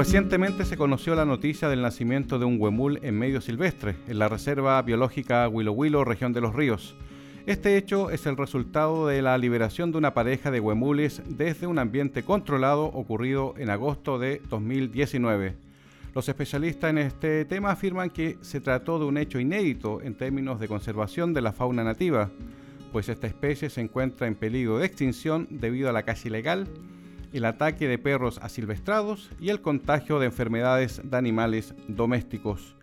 Recientemente se conoció la noticia del nacimiento de un huemul en medio silvestre, en la Reserva Biológica Huilo región de los ríos. Este hecho es el resultado de la liberación de una pareja de huemules desde un ambiente controlado ocurrido en agosto de 2019. Los especialistas en este tema afirman que se trató de un hecho inédito en términos de conservación de la fauna nativa, pues esta especie se encuentra en peligro de extinción debido a la caza ilegal el ataque de perros asilvestrados y el contagio de enfermedades de animales domésticos.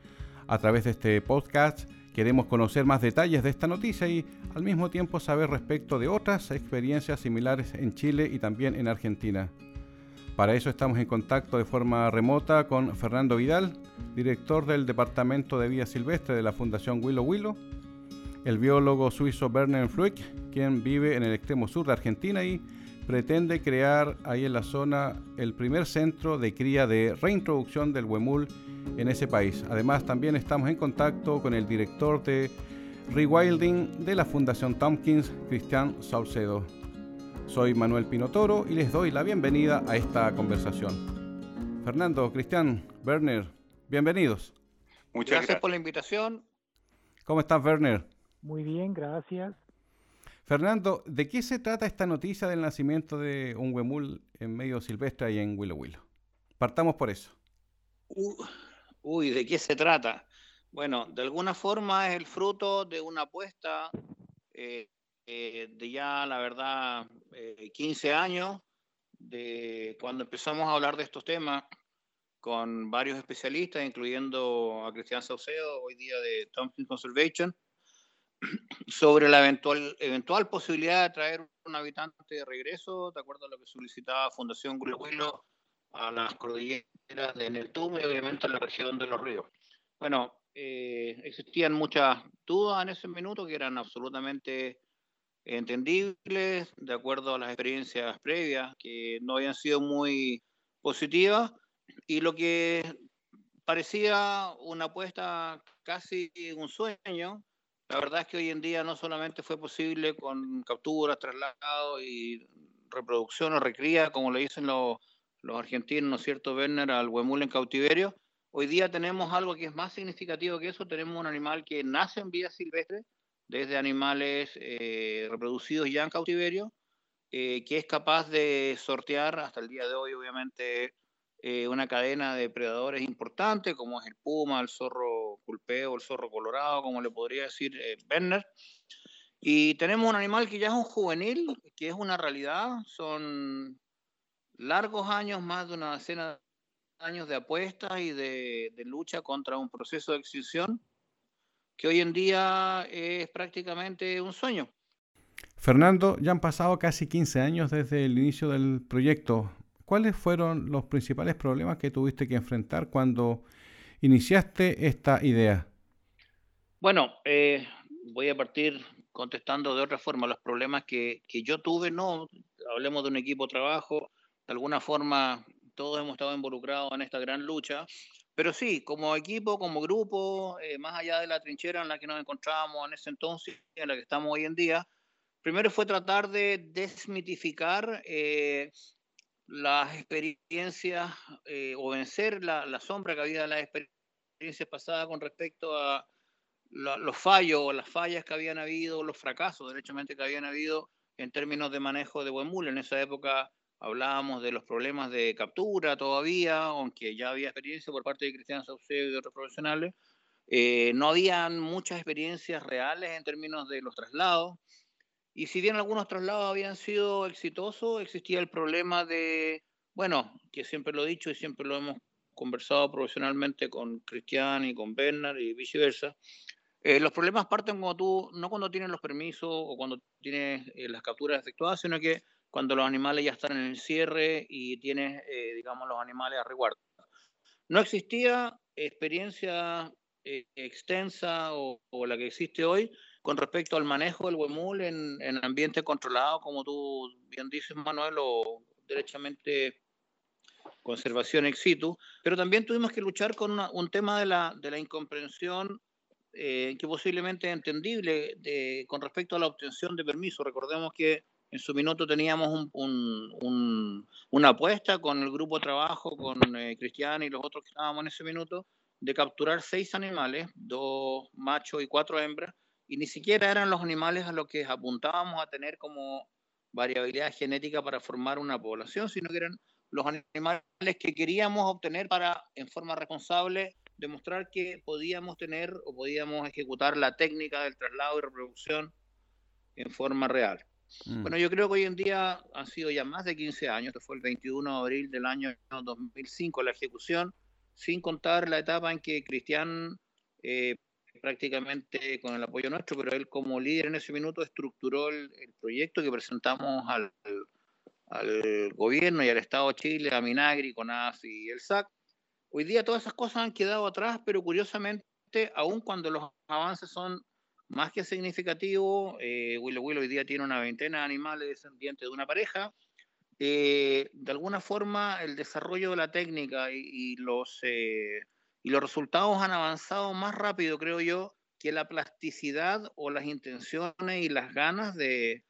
A través de este podcast queremos conocer más detalles de esta noticia y al mismo tiempo saber respecto de otras experiencias similares en Chile y también en Argentina. Para eso estamos en contacto de forma remota con Fernando Vidal, director del Departamento de Vida Silvestre de la Fundación Willow Willow, el biólogo suizo Werner Flueck, quien vive en el extremo sur de Argentina y pretende crear ahí en la zona el primer centro de cría de reintroducción del huemul en ese país. Además, también estamos en contacto con el director de Rewilding de la Fundación Tompkins, Cristian Saucedo. Soy Manuel Pinotoro y les doy la bienvenida a esta conversación. Fernando, Cristian, Werner, bienvenidos. Muchas gracias por la invitación. ¿Cómo estás, Werner? Muy bien, gracias. Fernando, ¿de qué se trata esta noticia del nacimiento de un huemul en medio silvestre y en Willow Willow? Partamos por eso. uy, ¿de qué se trata? Bueno, de alguna forma es el fruto de una apuesta eh, eh, de ya, la verdad, 15 eh, años, de cuando empezamos a hablar de estos temas con varios especialistas, incluyendo a Cristian Saucedo, hoy día de Thompson Conservation, sobre la eventual, eventual posibilidad de traer un habitante de regreso, de acuerdo a lo que solicitaba Fundación Huilo a las cordilleras de Neltume y obviamente a la región de los ríos. Bueno, eh, existían muchas dudas en ese minuto que eran absolutamente entendibles, de acuerdo a las experiencias previas, que no habían sido muy positivas, y lo que parecía una apuesta casi un sueño, la verdad es que hoy en día no solamente fue posible con capturas, traslados y reproducción o recría, como le dicen los, argentinos, ¿no es cierto, Werner, al huemul en cautiverio. Hoy día tenemos algo que es más significativo que eso, tenemos un animal que nace en vida silvestre, desde animales eh, reproducidos ya en cautiverio, eh, que es capaz de sortear hasta el día de hoy, obviamente, eh, una cadena de predadores importantes, como es el puma, el zorro pulpeo, el zorro colorado, como le podría decir eh. Y tenemos un animal que ya es un juvenil, que es una realidad, son largos años, más de una decena de años de apuestas y de, de lucha contra un proceso de extinción que hoy en día es prácticamente un sueño. Fernando, ya han pasado casi 15 años desde el inicio del proyecto. ¿Cuáles fueron los principales problemas que tuviste que enfrentar cuando iniciaste esta idea? Bueno, eh, voy a partir contestando de otra forma. Los problemas que, yo tuve, no, hablemos de un equipo de trabajo, de alguna forma todos hemos estado involucrados en esta gran lucha, pero sí, como equipo, como grupo, eh, más allá de la trinchera en la que nos encontrábamos en ese entonces en la que estamos hoy en día, primero fue tratar de desmitificar eh, las experiencias eh, o vencer la, sombra que había de las experiencias pasadas con respecto a los fallos o las fallas que habían habido, los fracasos, derechamente, que habían habido en términos de manejo de buen En esa época hablábamos de los problemas de captura todavía, aunque ya había experiencia por parte de Cristian Saucedo y de otros profesionales. Eh, no habían muchas experiencias reales en términos de los traslados. Y si bien algunos traslados habían sido exitosos, existía el problema de, bueno, que siempre lo he dicho y siempre lo hemos conversado profesionalmente con Cristian y con Bernard y viceversa. Eh, los problemas parten cuando tú, no cuando tienes los permisos o cuando tienes eh, las capturas efectuadas, sino que cuando los animales ya están en el cierre y tienes, eh, digamos, los animales a resguardo. No existía experiencia eh, extensa o, la que existe hoy con respecto al manejo del huemul en, en ambiente controlado, como tú bien dices, Manuel, o derechamente conservación ex situ, pero también tuvimos que luchar con un tema de la, de la incomprensión eh, que posiblemente es entendible de, con respecto a la obtención de permiso. Recordemos que en su minuto teníamos una apuesta con el grupo de trabajo, con eh, Cristian y los otros que estábamos en ese minuto, de capturar seis animales, dos machos y cuatro hembras, y ni siquiera eran los animales a los que apuntábamos a tener como variabilidad genética para formar una población, sino que eran los animales que queríamos obtener para, en forma responsable, demostrar que podíamos tener o podíamos ejecutar la técnica del traslado y reproducción en forma real. Mm. Bueno, yo creo que hoy en día han sido ya más de 15 años, esto fue el 21 de abril del año 2005 la ejecución, sin contar la etapa en que Cristian, eh, prácticamente con el apoyo nuestro, pero él como líder en ese minuto estructuró el, proyecto que presentamos al, al, gobierno y al Estado de Chile, a Minagri, CONAF y el SAC. Hoy día todas esas cosas han quedado atrás, pero curiosamente, aun cuando los avances son más que significativo. Eh, Willow Willow hoy día tiene una veintena de animales descendientes de una pareja. Eh, de alguna forma, el desarrollo de la técnica y, los, eh, y los resultados han avanzado más rápido, creo yo, que la plasticidad o las intenciones y las ganas de,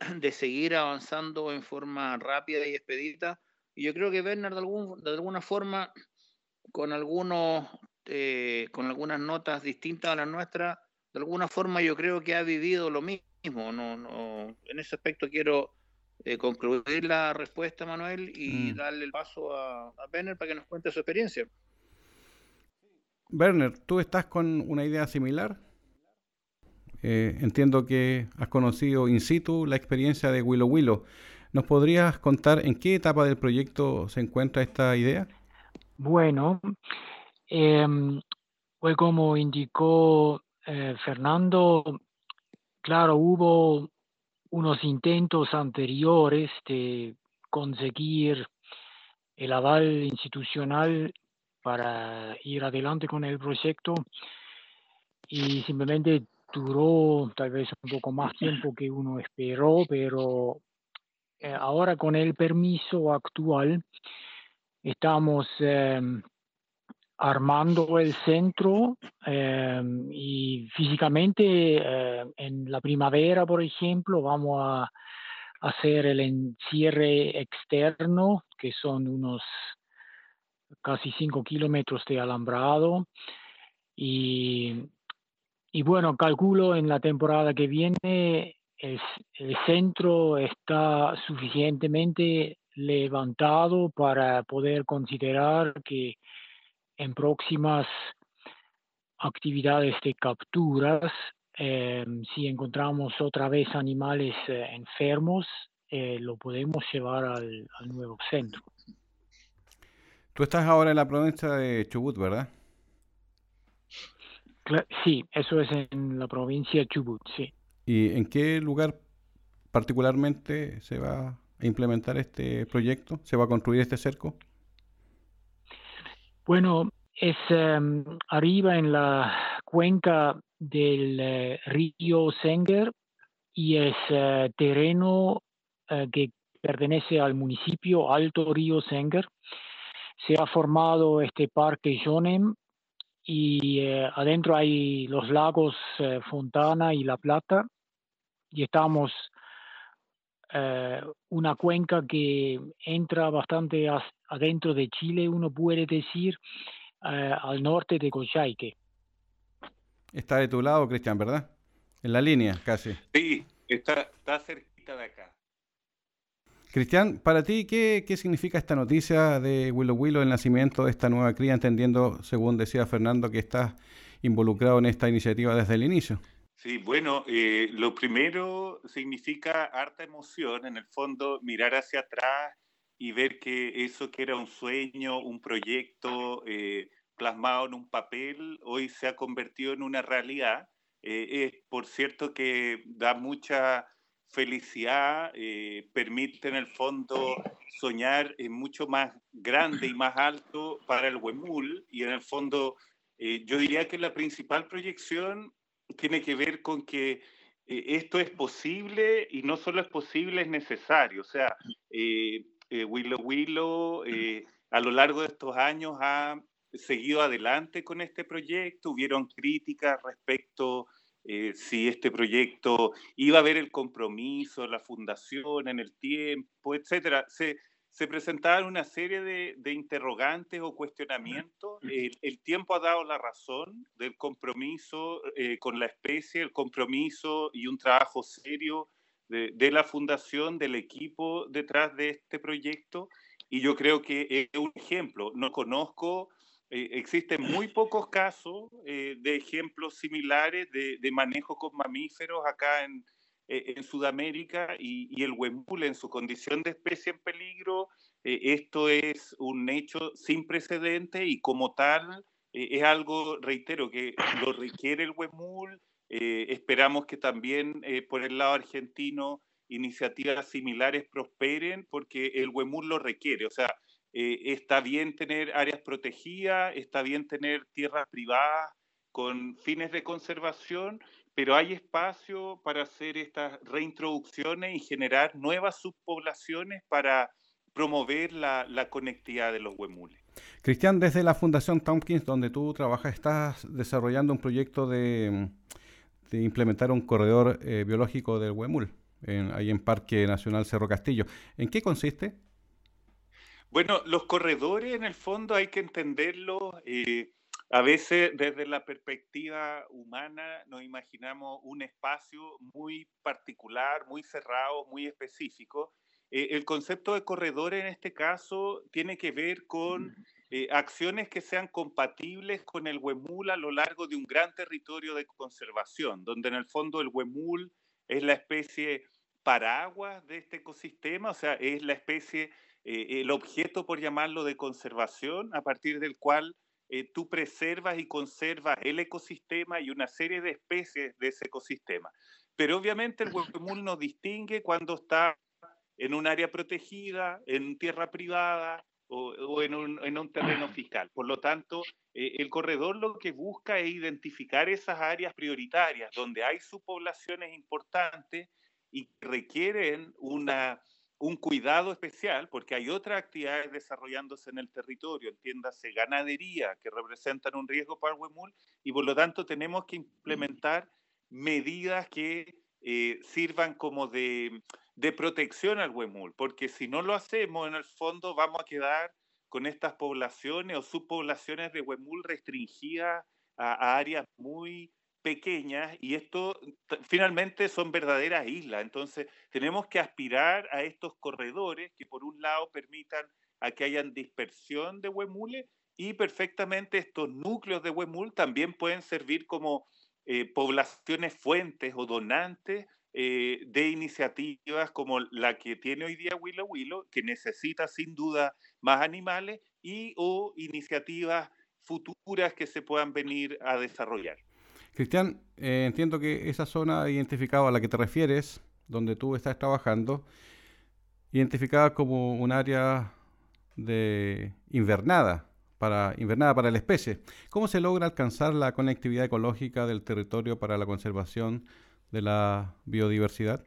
de seguir avanzando en forma rápida y expedita. Y yo creo que Bernard, de, algún, de alguna forma, con, algunos, con algunas notas distintas a las nuestras, de alguna forma yo creo que ha vivido lo mismo. No, no, en ese aspecto quiero eh, concluir la respuesta, Manuel, y mm. darle el paso a, a Werner para que nos cuente su experiencia. Werner, ¿tú estás con una idea similar? Eh, entiendo que has conocido in situ la experiencia de Willow Willow. ¿Nos podrías contar en qué etapa del proyecto se encuentra esta idea? Bueno, eh, fue como indicó eh, Fernando, claro, hubo unos intentos anteriores de conseguir el aval institucional para ir adelante con el proyecto. Y simplemente duró tal vez un poco más tiempo que uno esperó, pero eh, ahora con el permiso actual estamos em, armando el centro em, y físicamente eh, en la primavera, por ejemplo, vamos a hacer el encierre externo, que son unos casi 5 kilómetros de alambrado. Y, y, bueno, calculo en la temporada que viene el centro está suficientemente levantado para poder considerar que en próximas actividades de capturas, em, si encontramos otra vez animales eh, enfermos, eh, lo podemos llevar al, nuevo centro. Tú estás ahora en la provincia de Chubut, ¿verdad? Sí, eso es en la provincia de Chubut, sí. ¿Y en qué lugar particularmente se va a implementar este proyecto? ¿Se va a construir este cerco? Bueno, es em, arriba en la cuenca del eh, río Senger y es eh, terreno eh, que pertenece al municipio Alto Río Senger. Se ha formado este parque Jonem y adentro hay los lagos Fontana y La Plata y estamos una cuenca que entra bastante adentro de Chile, uno puede decir, eh, al norte de Coyhaique. Está de tu lado, Cristian, ¿verdad? En la línea, casi. Sí, está, está cerquita de acá. Cristian, para ti, ¿qué, ¿qué, significa esta noticia de Willow Willow, el nacimiento de esta nueva cría, entendiendo, según decía Fernando, que estás involucrado en esta iniciativa desde el inicio? Sí, bueno, eh, lo primero significa harta emoción, en el fondo, mirar hacia atrás y ver que eso que era un sueño, un proyecto eh, plasmado en un papel, hoy se ha convertido en una realidad. Eh, por cierto, que da mucha felicidad, eh, permite en el fondo soñar en mucho más grande y más alto para el Huemul y en el fondo Eh, yo diría que la principal proyección tiene que ver con que eh, esto es posible y no solo es posible, es necesario. O sea, eh, Willow Willow a lo largo de estos años ha seguido adelante con este proyecto. Hubieron críticas respecto si este proyecto iba a haber el compromiso, la fundación en el tiempo, etcétera. Se, se presentaban una serie de, interrogantes o cuestionamientos. El, tiempo ha dado la razón del compromiso eh, con la especie, el compromiso y un trabajo serio de, la fundación, del equipo detrás de este proyecto. Y yo creo que es un ejemplo. No conozco, eh, existen muy pocos casos eh, de ejemplos similares de, de manejo con mamíferos acá en, eh, en Sudamérica y, el huemul en su condición de especie en peligro, eh, esto es un hecho sin precedente y como tal eh, es algo, reitero, que lo requiere el huemul. esperamos que también por el lado argentino iniciativas similares prosperen porque el huemul lo requiere. O sea, está bien tener áreas protegidas, está bien tener tierras privadas con fines de conservación, pero hay espacio para hacer estas reintroducciones y generar nuevas subpoblaciones para promover la, conectividad de los huemules. Cristian, desde la Fundación Tompkins, donde tú trabajas, estás desarrollando un proyecto de, implementar un corredor eh, biológico del huemul, ahí en Parque Nacional Cerro Castillo. ¿En qué consiste? Bueno, los corredores en el fondo hay que entenderlos eh, a veces desde la perspectiva humana nos imaginamos un espacio muy particular, muy cerrado, muy específico. Eh, el concepto de corredor en este caso tiene que ver con eh, acciones que sean compatibles con el huemul a lo largo de un gran territorio de conservación, donde en el fondo el huemul es la especie paraguas de este ecosistema, o sea, es la especie, eh, el objeto, por llamarlo, de conservación, a partir del cual eh, tú preservas y conservas el ecosistema y una serie de especies de ese ecosistema. Pero obviamente el huemul no distingue cuando está en un área protegida, en tierra privada o, en, un, terreno fiscal. Por lo tanto, eh, el corredor lo que busca es identificar esas áreas prioritarias donde hay subpoblaciones importantes y requieren una un cuidado especial, porque hay otras actividades desarrollándose en el territorio, entiéndase ganadería, que representan un riesgo para el huemul, y por lo tanto tenemos que implementar medidas que eh, sirvan como de, protección al huemul, porque si no lo hacemos, en el fondo vamos a quedar con estas poblaciones o subpoblaciones de huemul restringidas a áreas muy pequeñas y esto finalmente son verdaderas islas. Entonces tenemos que aspirar a estos corredores que por un lado permitan a que hayan dispersión de huemules y perfectamente estos núcleos de huemul también pueden servir como eh, poblaciones fuentes o donantes eh, de iniciativas como la que tiene hoy día Willow Willow, que necesita sin duda más animales y o iniciativas futuras que se puedan venir a desarrollar. Cristian, eh, entiendo que esa zona identificada a la que te refieres, donde tú estás trabajando, identificada como un área de invernada para, invernada para la especie. ¿Cómo se logra alcanzar la conectividad ecológica del territorio para la conservación de la biodiversidad?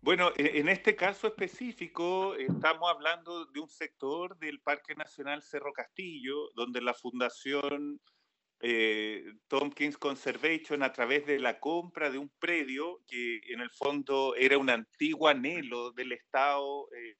Bueno, e, en este caso específico estamos hablando de un sector del Parque Nacional Cerro Castillo, donde la Fundación eh, Tompkins Conservation a través de la compra de un predio que en el fondo era un antiguo anhelo del Estado eh,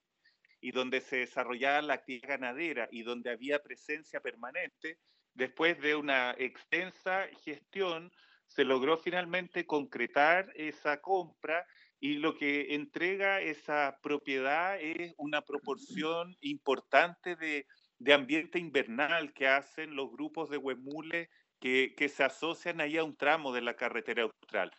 y donde se desarrollaba la actividad ganadera y donde había presencia permanente, después de una extensa gestión se logró finalmente concretar esa compra y lo que entrega esa propiedad es una proporción importante de de ambiente invernal que hacen los grupos de huemules que, que se asocian ahí a un tramo de la carretera austral.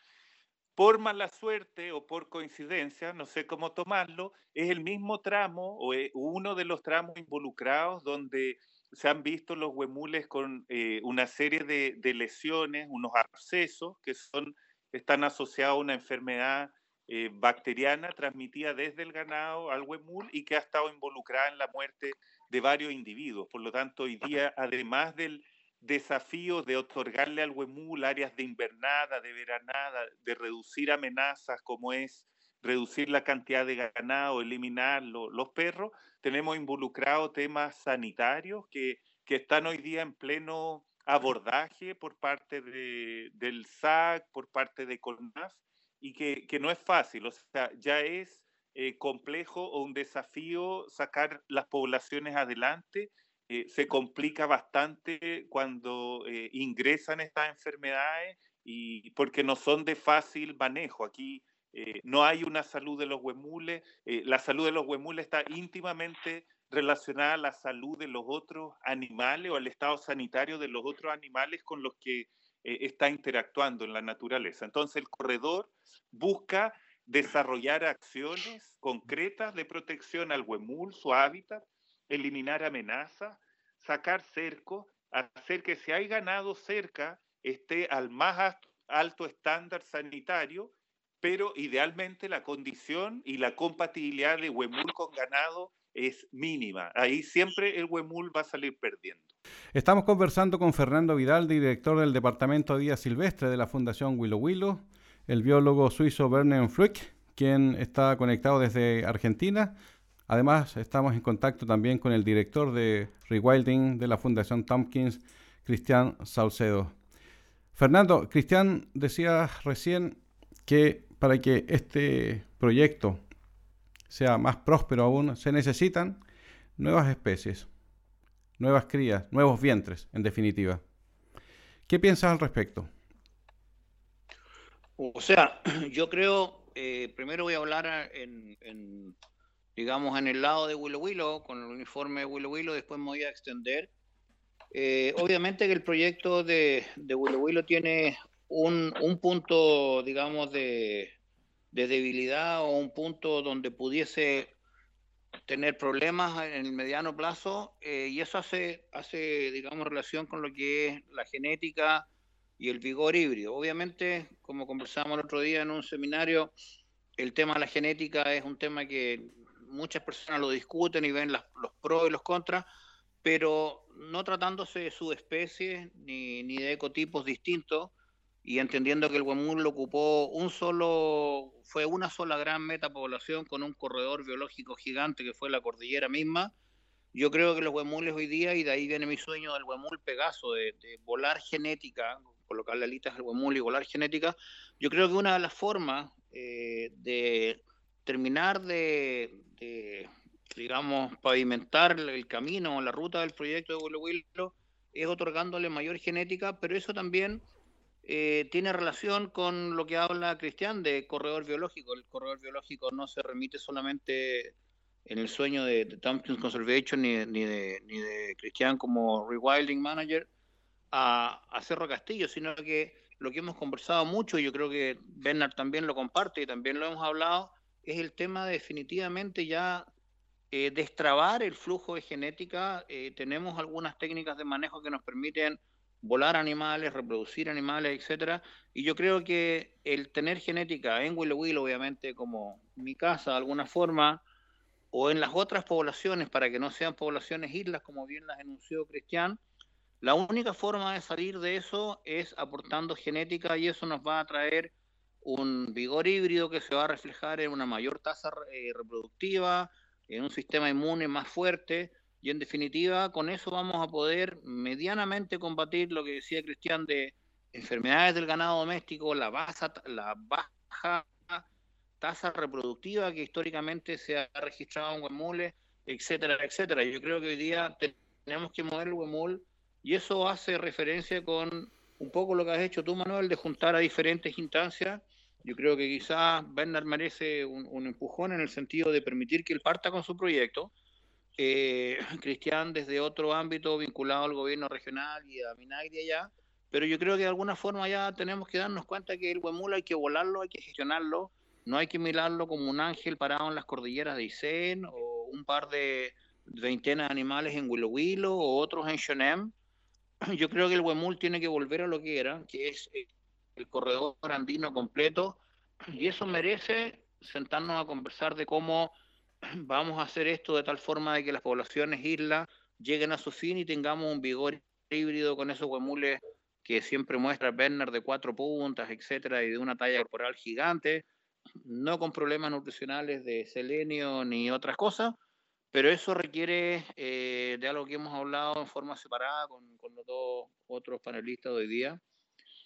Por mala suerte o por coincidencia, no sé cómo tomarlo, es el mismo tramo o uno de los tramos involucrados donde se han visto los huemules con eh, una serie de, de, lesiones, unos abscesos que son, están asociados a una enfermedad eh, bacteriana transmitida desde el ganado al huemul y que ha estado involucrada en la muerte de varios individuos. Por lo tanto, hoy día, además del, desafíos de otorgarle al huemul áreas de invernada, de veranada, de reducir amenazas como es reducir la cantidad de ganado, eliminar los perros, tenemos involucrado temas sanitarios que, que, están hoy día en pleno abordaje por parte de, del SAC, por parte de CONAF, y que, que, no es fácil, o sea, ya es eh, complejo o un desafío sacar las poblaciones adelante. Eh, se complica bastante cuando eh, ingresan estas enfermedades y porque no son de fácil manejo. Aquí eh, no hay una salud de los huemules. Eh, la salud de los huemules está íntimamente relacionada a la salud de los otros animales o al estado sanitario de los otros animales con los que eh, está interactuando en la naturaleza. Entonces el corredor busca desarrollar acciones concretas de protección al huemul, su hábitat, eliminar amenazas, sacar cerco, hacer que si hay ganado cerca esté al más alto estándar sanitario pero idealmente la condición y la compatibilidad de huemul con ganado es mínima. Ahí siempre el huemul va a salir perdiendo. Estamos conversando con Fernando Vidal, director del Departamento de Silvestre de la Fundación Willow Willow, el biólogo suizo Werner Fluck, quien está conectado desde Argentina. Además, estamos en contacto también con el director de Rewilding de la Fundación Tompkins, Cristian Saucedo. Fernando, Cristian decía recién que para que este proyecto sea más próspero aún, se necesitan nuevas especies, nuevas crías, nuevos vientres, en definitiva. ¿Qué piensas al respecto? O sea, yo creo, eh, primero voy a hablar en, digamos, en el lado de Willow Willow, con el uniforme de Willow Willow, después me voy a extender. Eh, obviamente que el proyecto de, de Willow Willow tiene un, un punto, digamos, de, de, debilidad o un punto donde pudiese tener problemas en el mediano plazo eh, y eso hace, hace, digamos, relación con lo que es la genética y el vigor híbrido. Obviamente, como conversamos el otro día en un seminario, el tema de la genética es un tema que muchas personas lo discuten y ven los pros y los contras, pero no tratándose de subespecies ni, ni de ecotipos distintos, y entendiendo que el Huemul lo ocupó un solo, fue una sola gran metapoblación con un corredor biológico gigante que fue la cordillera misma, yo creo que los huemules hoy día, y de ahí viene mi sueño del huemul Pegaso, de, volar genética, colocarle alitas al huemul y volar genética, yo creo que una de las formas eh, de terminar de, digamos, pavimentar el camino, la ruta del proyecto de Willow es otorgándole mayor genética, pero eso también eh, tiene relación con lo que habla Cristian de corredor biológico. El corredor biológico no se remite solamente en el sueño de, Tompkins Conservation ni de, ni de, ni de Cristian como rewilding manager a, a, Cerro Castillo, sino que lo que hemos conversado mucho, y yo creo que Bernard también lo comparte y también lo hemos hablado, es el tema de definitivamente ya eh, destrabar el flujo de genética. Eh, tenemos algunas técnicas de manejo que nos permiten volar animales, reproducir animales, etcétera. Y yo creo que el tener genética en Willow Willow, obviamente, como mi casa de alguna forma, o en las otras poblaciones, para que no sean poblaciones islas, como bien las enunció Cristian, la única forma de salir de eso es aportando genética y eso nos va a traer un vigor híbrido que se va a reflejar en una mayor tasa eh, reproductiva, en un sistema inmune más fuerte, y en definitiva, con eso vamos a poder medianamente combatir lo que decía Cristian de enfermedades del ganado doméstico, la baja, la baja tasa reproductiva que históricamente se ha registrado en huemules, etcétera, etcétera. Yo creo que hoy día tenemos que mover el huemul y eso hace referencia con un poco lo que has hecho tú, Manuel, de juntar a diferentes instancias. Yo creo que quizás Bernard merece un, empujón en el sentido de permitir que él parta con su proyecto eh, Cristian desde otro ámbito vinculado al gobierno regional y a Minagri allá, pero yo creo que de alguna forma ya tenemos que darnos cuenta que el Huemul hay que volarlo, hay que gestionarlo, no hay que mirarlo como un ángel parado en las cordilleras de Isen o un par de veintenas de animales en Willow Willow o otros en Shonem. Yo creo que el Huemul tiene que volver a lo que era, que es eh, el corredor andino completo, y eso merece sentarnos a conversar de cómo vamos a hacer esto de tal forma de que las poblaciones islas lleguen a su fin y tengamos un vigor híbrido con esos huemules que siempre muestra Werner de cuatro puntas, etcétera, y de una talla corporal gigante, no con problemas nutricionales de selenio ni otras cosas, pero eso requiere eh, de algo que hemos hablado en forma separada con, los dos otros panelistas de hoy día,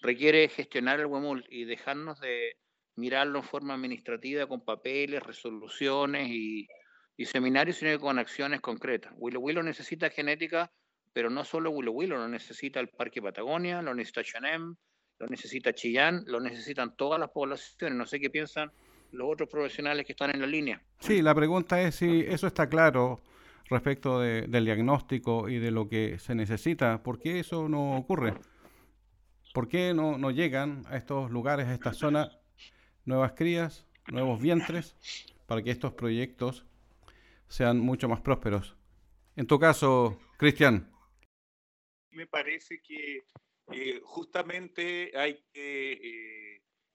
requiere gestionar el huemul y dejarnos de mirarlo en forma administrativa con papeles, resoluciones y, y seminarios, sino con acciones concretas. Willow Willow necesita genética pero no solo Willow Willow, lo necesita el Parque Patagonia, lo necesita Chanem, lo necesita Chillán, lo necesitan todas las poblaciones. No sé qué piensan los otros profesionales que están en la línea. Sí, la pregunta es si eso está claro respecto del diagnóstico y de lo que se necesita. ¿Por qué eso no ocurre? ¿Por qué no, no llegan a estos lugares, a esta zona, nuevas crías, nuevos vientres, para que estos proyectos sean mucho más prósperos? En tu caso, Cristian me parece que eh, justamente hay que eh,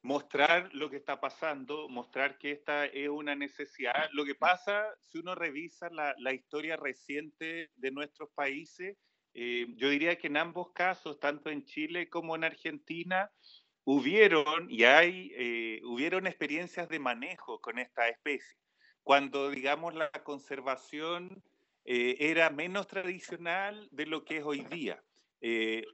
mostrar lo que está pasando, mostrar que esta es una necesidad. Lo que pasa, si uno revisa la, historia reciente de nuestros países, eh, yo diría que en ambos casos, tanto en Chile como en Argentina, hubieron y hay, hubieron experiencias de manejo con esta especie. Cuando, digamos, la conservación era menos tradicional de lo que es hoy día. Eh,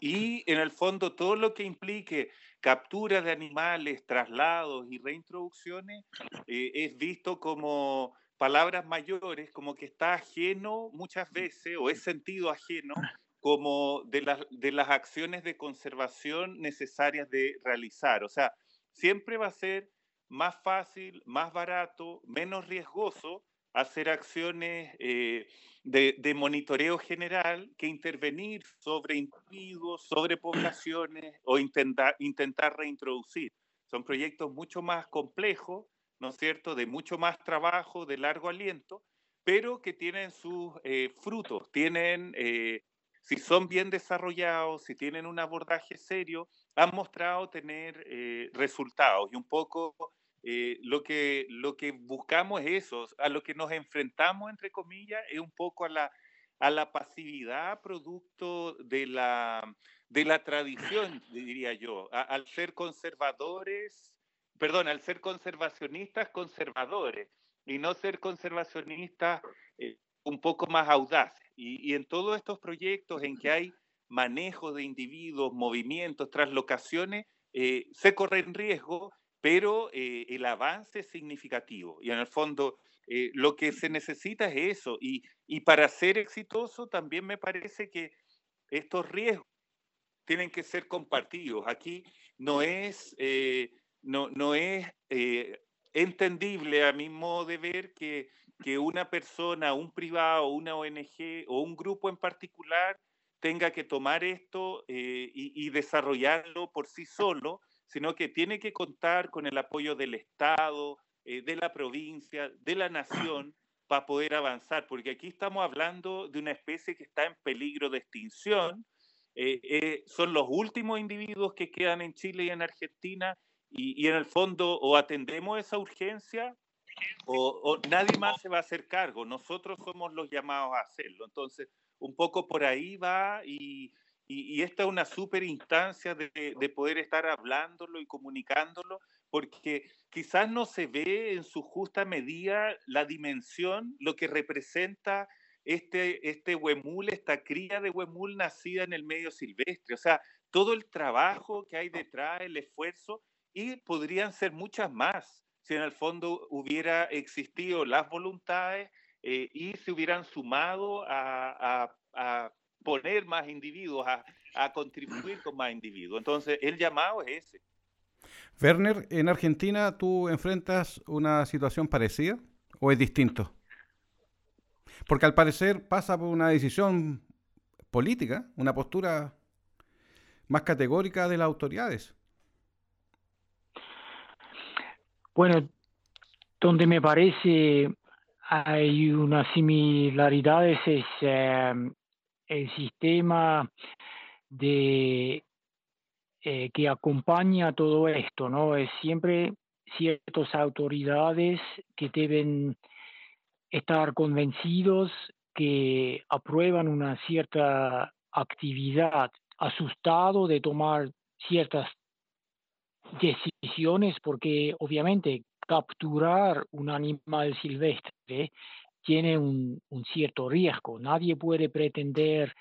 y en el fondo todo lo que implique captura de animales, traslados y reintroducciones eh, es visto como palabras mayores, como que está ajeno muchas veces o es sentido ajeno como de, las de las acciones de conservación necesarias de realizar. O sea, siempre va a ser más fácil, más barato, menos riesgoso hacer acciones eh, de, monitoreo general que intervenir sobre individuos, sobre poblaciones o intentar, intentar reintroducir. Son proyectos mucho más complejos, ¿no es cierto?, de mucho más trabajo, de largo aliento, pero que tienen sus eh, frutos, tienen, eh, si son bien desarrollados, si tienen un abordaje serio, han mostrado tener resultados y un poco eh, lo, que, lo que buscamos es eso, a lo que nos enfrentamos, entre comillas, es un poco a la, a la pasividad producto de la, de la tradición, diría yo, al ser conservadores, perdón, al ser conservacionistas, conservadores, y no ser conservacionistas eh, un poco más audaces. Y, y en todos estos proyectos en que hay manejo de individuos, movimientos, traslocaciones, eh, se corren riesgo pero eh, el avance es significativo y en el fondo eh, lo que se necesita es eso y, y, para ser exitoso también me parece que estos riesgos tienen que ser compartidos. Aquí no es, eh, no, no es entendible a mi modo de ver que, que una persona, un privado, una ONG o un grupo en particular tenga que tomar esto y, y desarrollarlo por sí solo sino que tiene que contar con el apoyo del Estado, eh, de la provincia, de la nación, para poder avanzar, porque aquí estamos hablando de una especie que está en peligro de extinción. Eh, eh, son los últimos individuos que quedan en Chile y en Argentina, y, en el fondo o atendemos esa urgencia o, o, nadie más se va a hacer cargo. Nosotros somos los llamados a hacerlo. Entonces, un poco por ahí va y, y, esta es una súper instancia de, de, poder estar hablándolo y comunicándolo, porque quizás no se ve en su justa medida la dimensión, lo que representa este, este huemul, esta cría de huemul nacida en el medio silvestre. O sea, todo el trabajo que hay detrás, el esfuerzo, y podrían ser muchas más si en el fondo hubiera existido las voluntades eh, y se hubieran sumado a poner más individuos, a, a contribuir con más individuos. Entonces, el llamado es ese. Werner, ¿en Argentina tú enfrentas una situación parecida o es distinto? Porque al parecer pasa por una decisión política, una postura más categórica de las autoridades. Bueno, donde me parece hay una similaridad es eh, el sistema de eh, que acompaña todo esto, ¿no? Es siempre ciertas autoridades que deben estar convencidos que aprueban una cierta actividad, asustado de tomar ciertas decisiones porque obviamente capturar un animal silvestre tiene un, cierto riesgo. Nadie puede pretender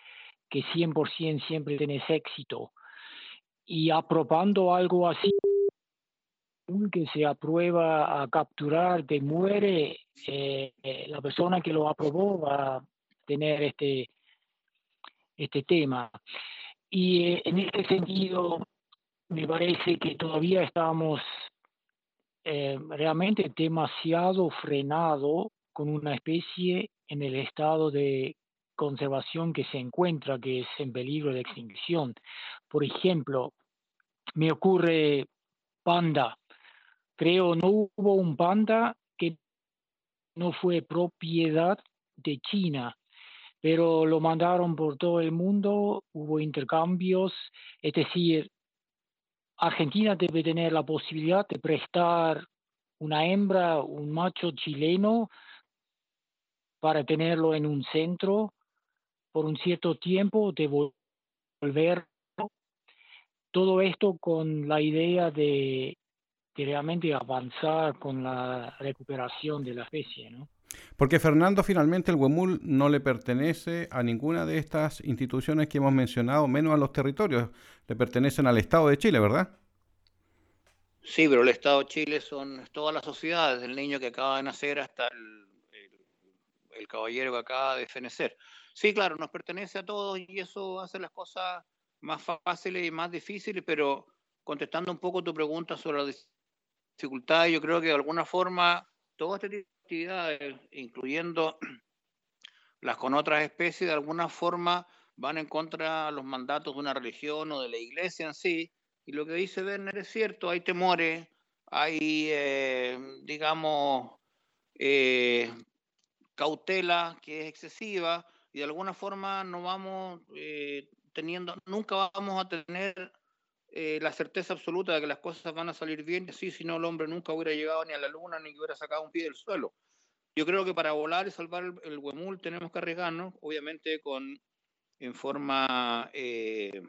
que 100% siempre tienes éxito. Y aprobando algo así, que se aprueba a capturar, te muere, eh, eh, la persona que lo aprobó va a tener este, este tema. Y eh, en este sentido, me parece que todavía estamos realmente demasiado frenado con una especie en el estado de conservación que se encuentra, que es en peligro de extinción. Por ejemplo, me ocurre panda. Creo no hubo un panda que no fue propiedad de China, pero lo mandaron por todo el mundo, hubo intercambios, es decir, Argentina debe tener la posibilidad de prestar una hembra, un macho chileno, para tenerlo en un centro por un cierto tiempo, devolverlo. Todo esto con la idea de, realmente avanzar con la recuperación de la especie, ¿no? Porque Fernando, finalmente el Huemul no le pertenece a ninguna de estas instituciones que hemos mencionado, menos a los territorios. Le pertenecen al Estado de Chile, ¿verdad? Sí, pero el Estado de Chile son todas las sociedades, del niño que acaba de nacer hasta el, el caballero que acaba de fenecer. Sí, claro, nos pertenece a todos y eso hace las cosas más fáciles y más difíciles, pero contestando un poco tu pregunta sobre las dificultades, yo creo que de alguna forma tipo de actividades, incluyendo las con otras especies, de alguna forma van en contra de los mandatos de una religión o de la iglesia en sí. Y lo que dice Werner es cierto, hay temores, hay, eh, digamos, eh, cautela que es excesiva y de alguna forma no vamos eh, teniendo, nunca vamos a tener eh, la certeza absoluta de que las cosas van a salir bien, así si no el hombre nunca hubiera llegado ni a la luna ni que hubiera sacado un pie del suelo. Yo creo que para volar y salvar el, huemul tenemos que arriesgarnos, obviamente con en forma eh,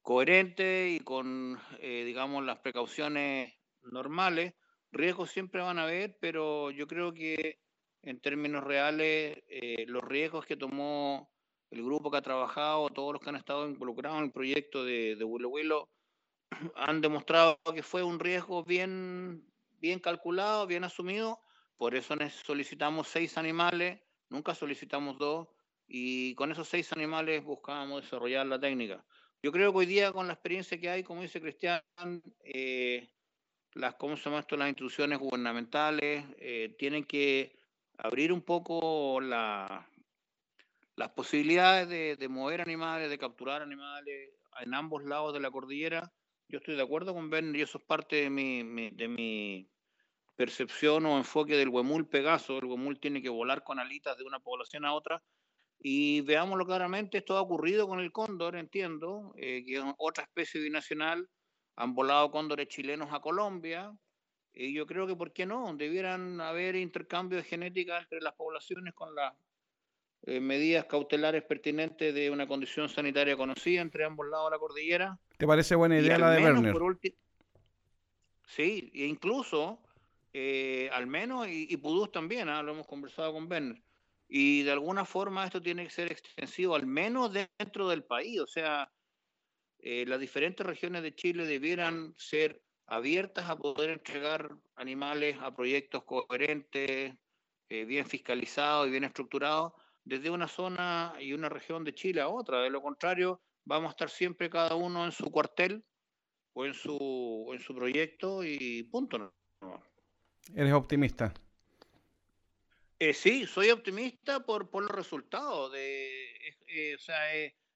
coherente y con, digamos, las precauciones normales. Riesgos siempre van a haber, pero yo creo que en términos reales eh, los riesgos que tomó el grupo que ha trabajado, todos los que han estado involucrados en el proyecto de, de Willow han demostrado que fue un riesgo bien, bien calculado, bien asumido. Por eso solicitamos seis animales, nunca solicitamos dos, y con esos seis animales buscábamos desarrollar la técnica. Yo creo que hoy día, con la experiencia que hay, como dice Cristian, eh, las, ¿cómo se llama esto? las instituciones gubernamentales eh, tienen que abrir un poco la, las posibilidades de, mover animales, de capturar animales en ambos lados de la cordillera. Yo estoy de acuerdo con Ben y eso es parte de mi, de mi percepción o enfoque del huemul pegaso. El huemul tiene que volar con alitas de una población a otra. Y veámoslo claramente, esto ha ocurrido con el cóndor, entiendo, eh, que es otra especie binacional. Han volado cóndores chilenos a Colombia, y yo creo que, ¿por qué no? Debieran haber intercambio de genética entre las poblaciones con las eh, medidas cautelares pertinentes de una condición sanitaria conocida entre ambos lados de la cordillera. ¿Te parece buena idea la de Werner? Sí, e incluso, eh, al menos, y, y Pudús también, ¿ah? lo hemos conversado con Werner, y de alguna forma esto tiene que ser extensivo, al menos dentro del país, o sea, eh, las diferentes regiones de Chile debieran ser abiertas a poder entregar animales a proyectos coherentes, eh, bien fiscalizados y bien estructurados, desde una zona y una región de Chile a otra. De lo contrario, vamos a estar siempre cada uno en su cuartel o en su, en su proyecto y punto. ¿Eres optimista? Eh, sí, soy optimista por, por los resultados. De, eh, o sea,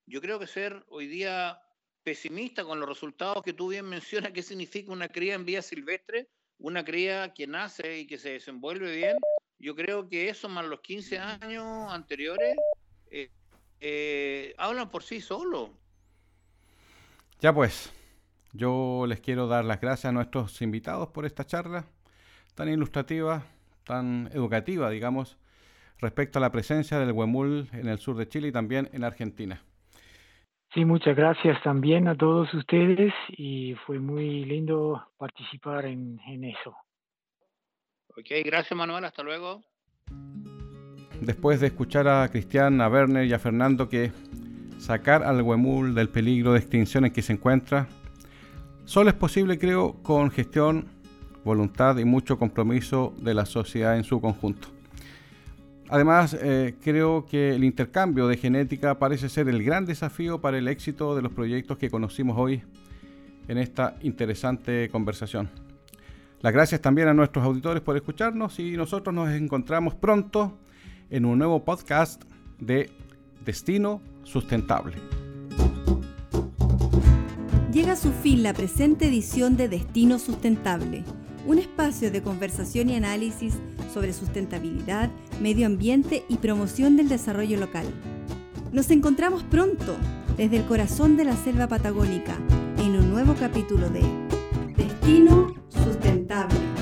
yo creo que ser hoy día pesimista con los resultados que tú bien mencionas, qué significa una cría en vía silvestre, una cría que nace y que se desenvuelve bien. Yo creo que eso más los 15 años anteriores eh, eh, hablan por sí solo. Ya pues, yo les quiero dar las gracias a nuestros invitados por esta charla tan ilustrativa, tan educativa, digamos, respecto a la presencia del huemul en el sur de Chile y también en Argentina. Sí, muchas gracias también a todos ustedes y fue muy lindo participar en, en eso. Ok, gracias Manuel, hasta luego. Después de escuchar a Cristian, a Werner y a Fernando que sacar al huemul del peligro de extinción en que se encuentra, solo es posible creo con gestión, voluntad y mucho compromiso de la sociedad en su conjunto. Además, eh, creo que el intercambio de genética parece ser el gran desafío para el éxito de los proyectos que conocimos hoy en esta interesante conversación. Las gracias también a nuestros auditores por escucharnos y nosotros nos encontramos pronto en un nuevo podcast de Destino Sustentable. Llega a su fin la presente edición de Destino Sustentable, un espacio de conversación y análisis sobre sustentabilidad, medio ambiente y promoción del desarrollo local. Nos encontramos pronto desde el corazón de la selva patagónica en un nuevo capítulo de Destino Sustentable.